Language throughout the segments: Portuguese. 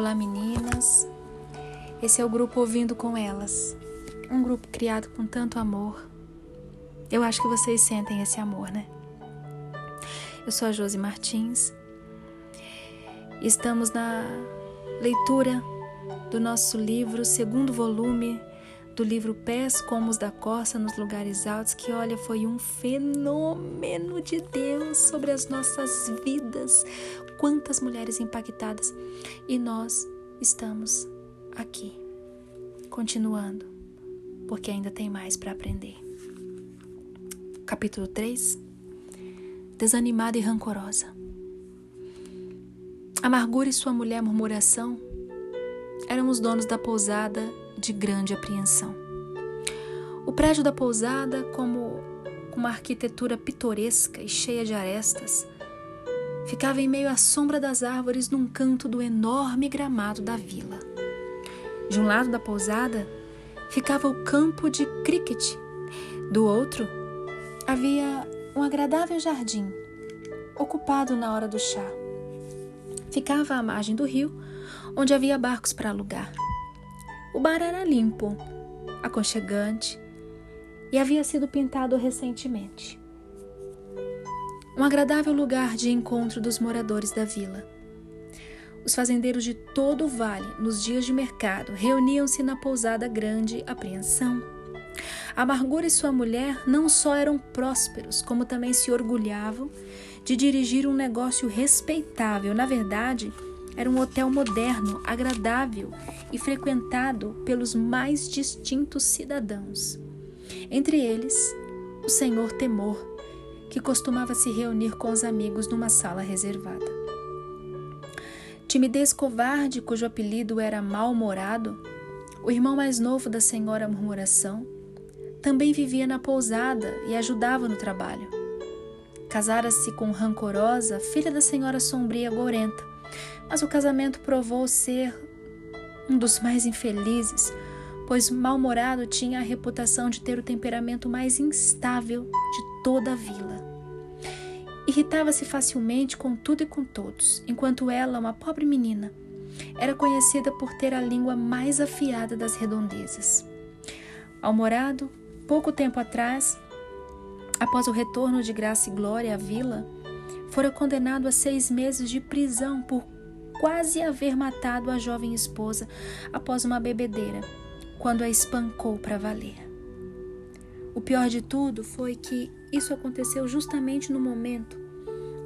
Olá meninas, esse é o grupo Ouvindo com Elas, um grupo criado com tanto amor. Eu acho que vocês sentem esse amor, né? Eu sou a Josi Martins, estamos na leitura do nosso livro, segundo volume do livro Pés como os da Costa nos Lugares Altos, que olha, foi um fenômeno de Deus sobre as nossas vidas. Quantas mulheres impactadas. E nós estamos aqui, continuando, porque ainda tem mais para aprender. Capítulo 3 Desanimada e rancorosa. Amargura e sua mulher murmuração eram os donos da pousada de grande apreensão. O prédio da pousada, como uma arquitetura pitoresca e cheia de arestas, ficava em meio à sombra das árvores num canto do enorme gramado da vila. De um lado da pousada ficava o campo de cricket, do outro havia um agradável jardim, ocupado na hora do chá. Ficava à margem do rio, onde havia barcos para alugar. O bar era limpo, aconchegante e havia sido pintado recentemente. Um agradável lugar de encontro dos moradores da vila. Os fazendeiros de todo o vale, nos dias de mercado, reuniam-se na pousada Grande Apreensão. Amargura e sua mulher não só eram prósperos, como também se orgulhavam de dirigir um negócio respeitável. Na verdade, era um hotel moderno, agradável e frequentado pelos mais distintos cidadãos. Entre eles, o senhor Temor, que costumava se reunir com os amigos numa sala reservada. Timidez covarde, cujo apelido era Mal-Humorado, o irmão mais novo da senhora Murmuração, também vivia na pousada e ajudava no trabalho. Casara-se com Rancorosa, filha da senhora Sombria Gorenta, mas o casamento provou ser um dos mais infelizes, pois mal-humorado tinha a reputação de ter o temperamento mais instável de toda a vila. Irritava-se facilmente com tudo e com todos, enquanto ela, uma pobre menina, era conhecida por ter a língua mais afiada das redondezas. Almorado, pouco tempo atrás, após o retorno de Graça e Glória à vila, fora condenado a seis meses de prisão por quase haver matado a jovem esposa após uma bebedeira, quando a espancou para valer. O pior de tudo foi que isso aconteceu justamente no momento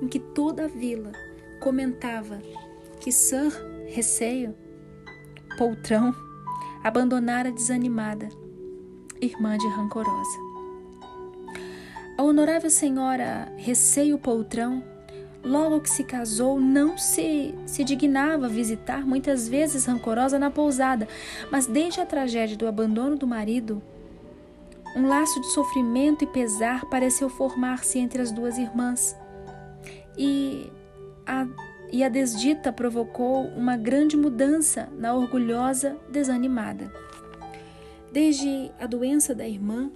em que toda a vila comentava que Sir Receio, poltrão, abandonara desanimada, irmã de rancorosa. A honorável senhora Receio Poltrão logo que se casou, não se, se dignava visitar, muitas vezes rancorosa, na pousada, mas desde a tragédia do abandono do marido, um laço de sofrimento e pesar pareceu formar-se entre as duas irmãs. E a, e a desdita provocou uma grande mudança na orgulhosa desanimada. Desde a doença da irmã,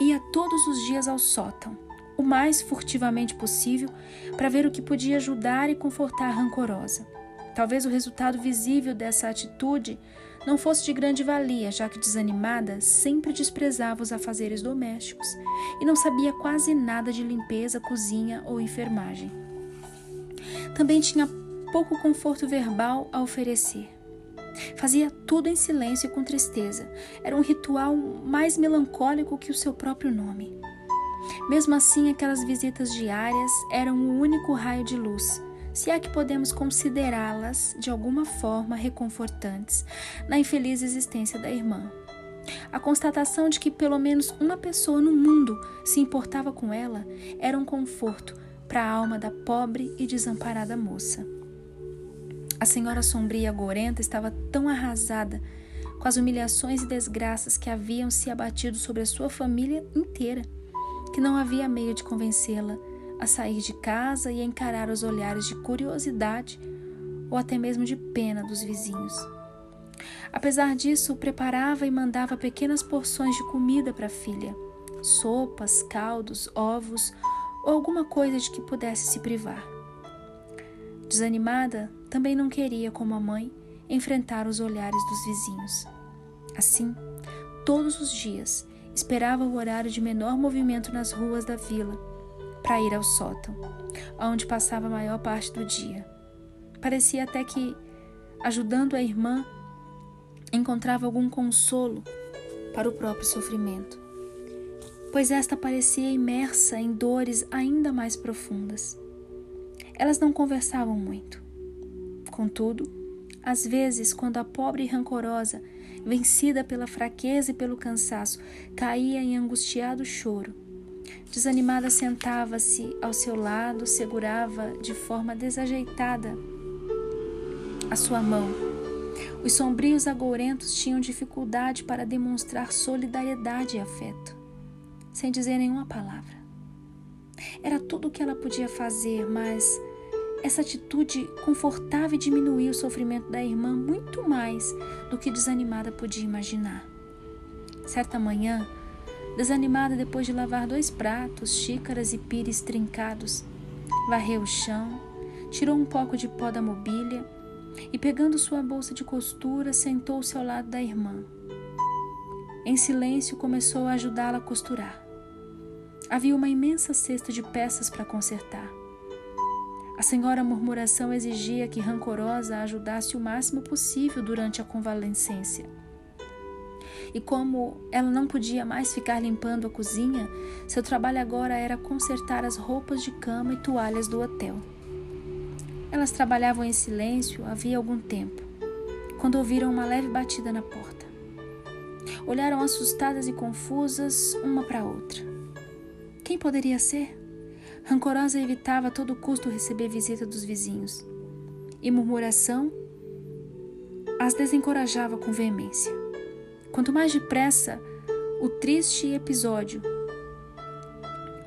ia todos os dias ao sótão o mais furtivamente possível para ver o que podia ajudar e confortar a rancorosa. Talvez o resultado visível dessa atitude não fosse de grande valia, já que desanimada sempre desprezava os afazeres domésticos e não sabia quase nada de limpeza, cozinha ou enfermagem. Também tinha pouco conforto verbal a oferecer. Fazia tudo em silêncio e com tristeza. Era um ritual mais melancólico que o seu próprio nome. Mesmo assim, aquelas visitas diárias eram o único raio de luz, se é que podemos considerá-las de alguma forma reconfortantes na infeliz existência da irmã. A constatação de que pelo menos uma pessoa no mundo se importava com ela era um conforto para a alma da pobre e desamparada moça. A senhora sombria gorenta estava tão arrasada com as humilhações e desgraças que haviam se abatido sobre a sua família inteira que não havia meio de convencê-la a sair de casa e a encarar os olhares de curiosidade ou até mesmo de pena dos vizinhos. Apesar disso, preparava e mandava pequenas porções de comida para a filha, sopas, caldos, ovos ou alguma coisa de que pudesse se privar. Desanimada, também não queria, como a mãe, enfrentar os olhares dos vizinhos. Assim, todos os dias, esperava o horário de menor movimento nas ruas da vila para ir ao sótão, onde passava a maior parte do dia. Parecia até que, ajudando a irmã, encontrava algum consolo para o próprio sofrimento, pois esta parecia imersa em dores ainda mais profundas. Elas não conversavam muito. Contudo, às vezes, quando a pobre e rancorosa, vencida pela fraqueza e pelo cansaço, caía em angustiado choro, desanimada sentava-se ao seu lado, segurava de forma desajeitada a sua mão. Os sombrios agourentos tinham dificuldade para demonstrar solidariedade e afeto, sem dizer nenhuma palavra. Era tudo o que ela podia fazer, mas essa atitude confortava e diminuía o sofrimento da irmã muito mais do que desanimada podia imaginar. Certa manhã, desanimada depois de lavar dois pratos, xícaras e pires trincados, varreu o chão, tirou um pouco de pó da mobília e, pegando sua bolsa de costura, sentou-se ao lado da irmã. Em silêncio, começou a ajudá-la a costurar. Havia uma imensa cesta de peças para consertar. A senhora murmuração exigia que Rancorosa a ajudasse o máximo possível durante a convalescência. E como ela não podia mais ficar limpando a cozinha, seu trabalho agora era consertar as roupas de cama e toalhas do hotel. Elas trabalhavam em silêncio havia algum tempo, quando ouviram uma leve batida na porta. Olharam assustadas e confusas uma para outra. Quem poderia ser? Rancorosa evitava a todo custo receber visita dos vizinhos. E murmuração as desencorajava com veemência. Quanto mais depressa o triste episódio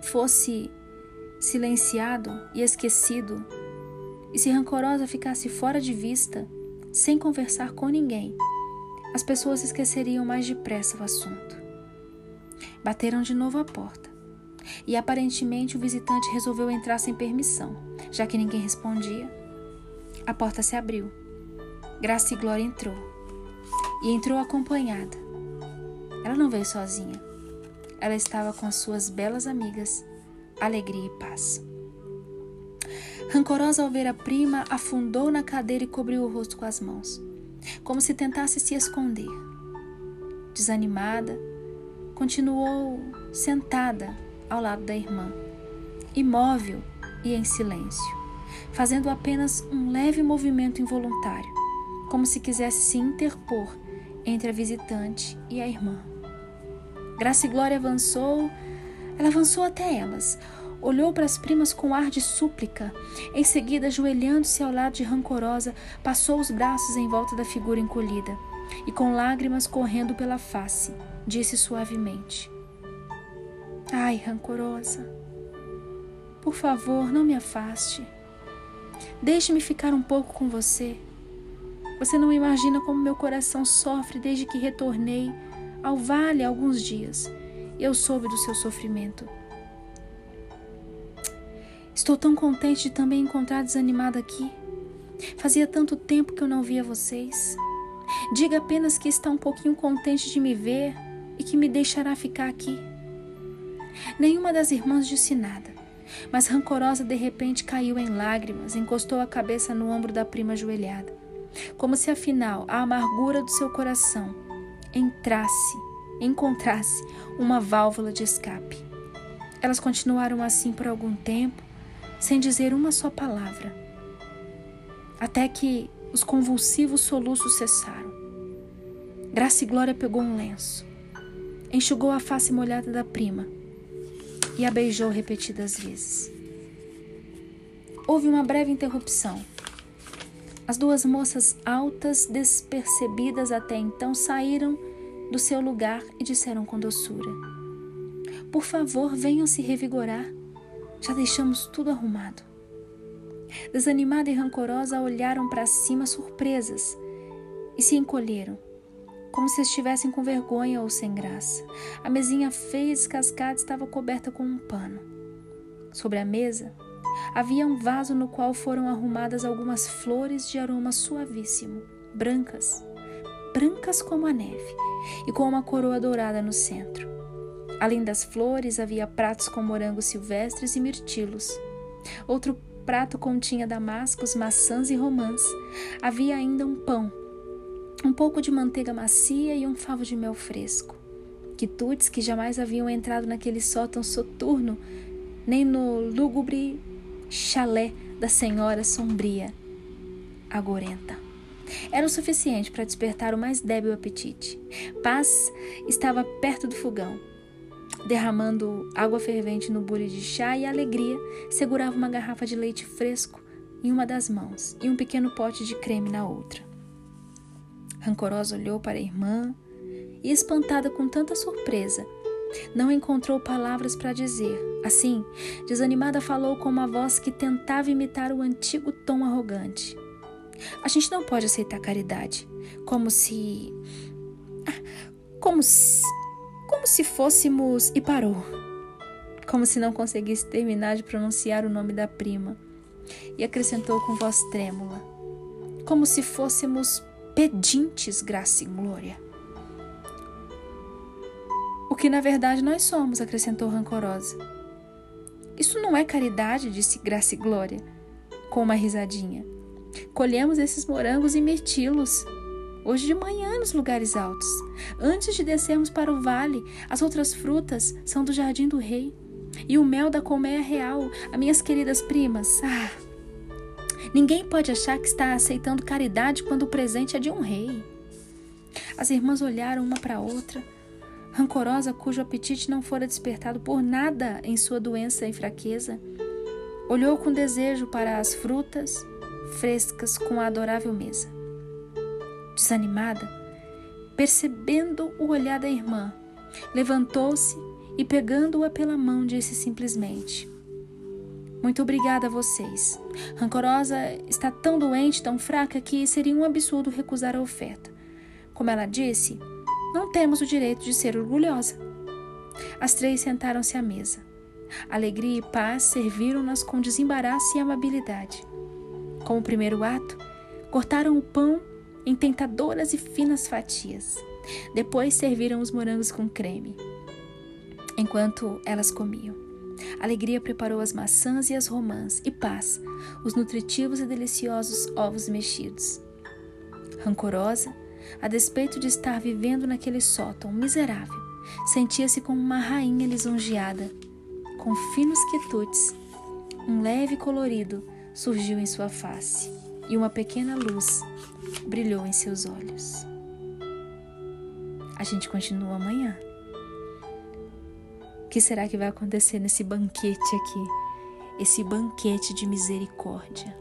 fosse silenciado e esquecido, e se rancorosa ficasse fora de vista, sem conversar com ninguém, as pessoas esqueceriam mais depressa o assunto. Bateram de novo a porta. E aparentemente o visitante resolveu entrar sem permissão, já que ninguém respondia. A porta se abriu. Graça e Glória entrou. E entrou acompanhada. Ela não veio sozinha. Ela estava com as suas belas amigas, Alegria e Paz. Rancorosa ao ver a prima, afundou na cadeira e cobriu o rosto com as mãos, como se tentasse se esconder. Desanimada, continuou sentada ao lado da irmã, imóvel e em silêncio, fazendo apenas um leve movimento involuntário, como se quisesse se interpor entre a visitante e a irmã. Graça e Glória avançou, ela avançou até elas, olhou para as primas com ar de súplica. Em seguida, ajoelhando-se ao lado de Rancorosa, passou os braços em volta da figura encolhida e, com lágrimas correndo pela face, disse suavemente: Ai, Rancorosa, por favor, não me afaste. Deixe-me ficar um pouco com você. Você não imagina como meu coração sofre desde que retornei ao vale há alguns dias. Eu soube do seu sofrimento. Estou tão contente de também encontrar desanimada aqui. Fazia tanto tempo que eu não via vocês. Diga apenas que está um pouquinho contente de me ver e que me deixará ficar aqui. Nenhuma das irmãs disse nada, mas rancorosa de repente caiu em lágrimas, encostou a cabeça no ombro da prima ajoelhada, como se afinal a amargura do seu coração entrasse, encontrasse uma válvula de escape. Elas continuaram assim por algum tempo, sem dizer uma só palavra, até que os convulsivos soluços cessaram. Graça e Glória pegou um lenço, enxugou a face molhada da prima e a beijou repetidas vezes. Houve uma breve interrupção. As duas moças altas, despercebidas até então, saíram do seu lugar e disseram com doçura: Por favor, venham se revigorar. Já deixamos tudo arrumado. Desanimada e rancorosa, olharam para cima surpresas e se encolheram, como se estivessem com vergonha ou sem graça. A mesinha feia e descascada estava coberta com um pano. Sobre a mesa havia um vaso no qual foram arrumadas algumas flores de aroma suavíssimo, brancas, brancas como a neve, e com uma coroa dourada no centro. Além das flores, havia pratos com morangos silvestres e mirtilos. Outro prato continha damascos, maçãs e romãs. Havia ainda um pão, um pouco de manteiga macia e um favo de mel fresco. Quitutes que jamais haviam entrado naquele sótão soturno, nem no lúgubre chalé da senhora sombria, agorenta. Era o suficiente para despertar o mais débil apetite. Paz estava perto do fogão, derramando água fervente no bule de chá e alegria segurava uma garrafa de leite fresco em uma das mãos e um pequeno pote de creme na outra. Rancorosa olhou para a irmã e, espantada com tanta surpresa, não encontrou palavras para dizer. Assim, desanimada, falou com uma voz que tentava imitar o antigo tom arrogante. A gente não pode aceitar caridade, como se. Como se. Como se fôssemos. E parou. Como se não conseguisse terminar de pronunciar o nome da prima. E acrescentou com voz trêmula: Como se fôssemos pedintes, graça e glória. O que na verdade nós somos, acrescentou rancorosa. Isso não é caridade, disse Graça e Glória, com uma risadinha. Colhemos esses morangos e mirtilos. Hoje de manhã nos lugares altos. Antes de descermos para o vale, as outras frutas são do jardim do rei. E o mel da colmeia real, as minhas queridas primas. Ah, Ninguém pode achar que está aceitando caridade quando o presente é de um rei. As irmãs olharam uma para outra, rancorosa cujo apetite não fora despertado por nada em sua doença e fraqueza. Olhou com desejo para as frutas frescas com a adorável mesa. Desanimada, percebendo o olhar da irmã, levantou-se e, pegando-a pela mão, disse simplesmente: muito obrigada a vocês. Rancorosa está tão doente, tão fraca, que seria um absurdo recusar a oferta. Como ela disse, não temos o direito de ser orgulhosa. As três sentaram-se à mesa. Alegria e paz serviram-nas com desembaraço e amabilidade. Como primeiro ato, cortaram o pão em tentadoras e finas fatias. Depois serviram os morangos com creme. Enquanto elas comiam. Alegria preparou as maçãs e as romãs, e paz, os nutritivos e deliciosos ovos mexidos. Rancorosa, a despeito de estar vivendo naquele sótão miserável, sentia-se como uma rainha lisonjeada. Com finos quitutes, um leve colorido surgiu em sua face e uma pequena luz brilhou em seus olhos. A gente continua amanhã. Que será que vai acontecer nesse banquete aqui? Esse banquete de misericórdia.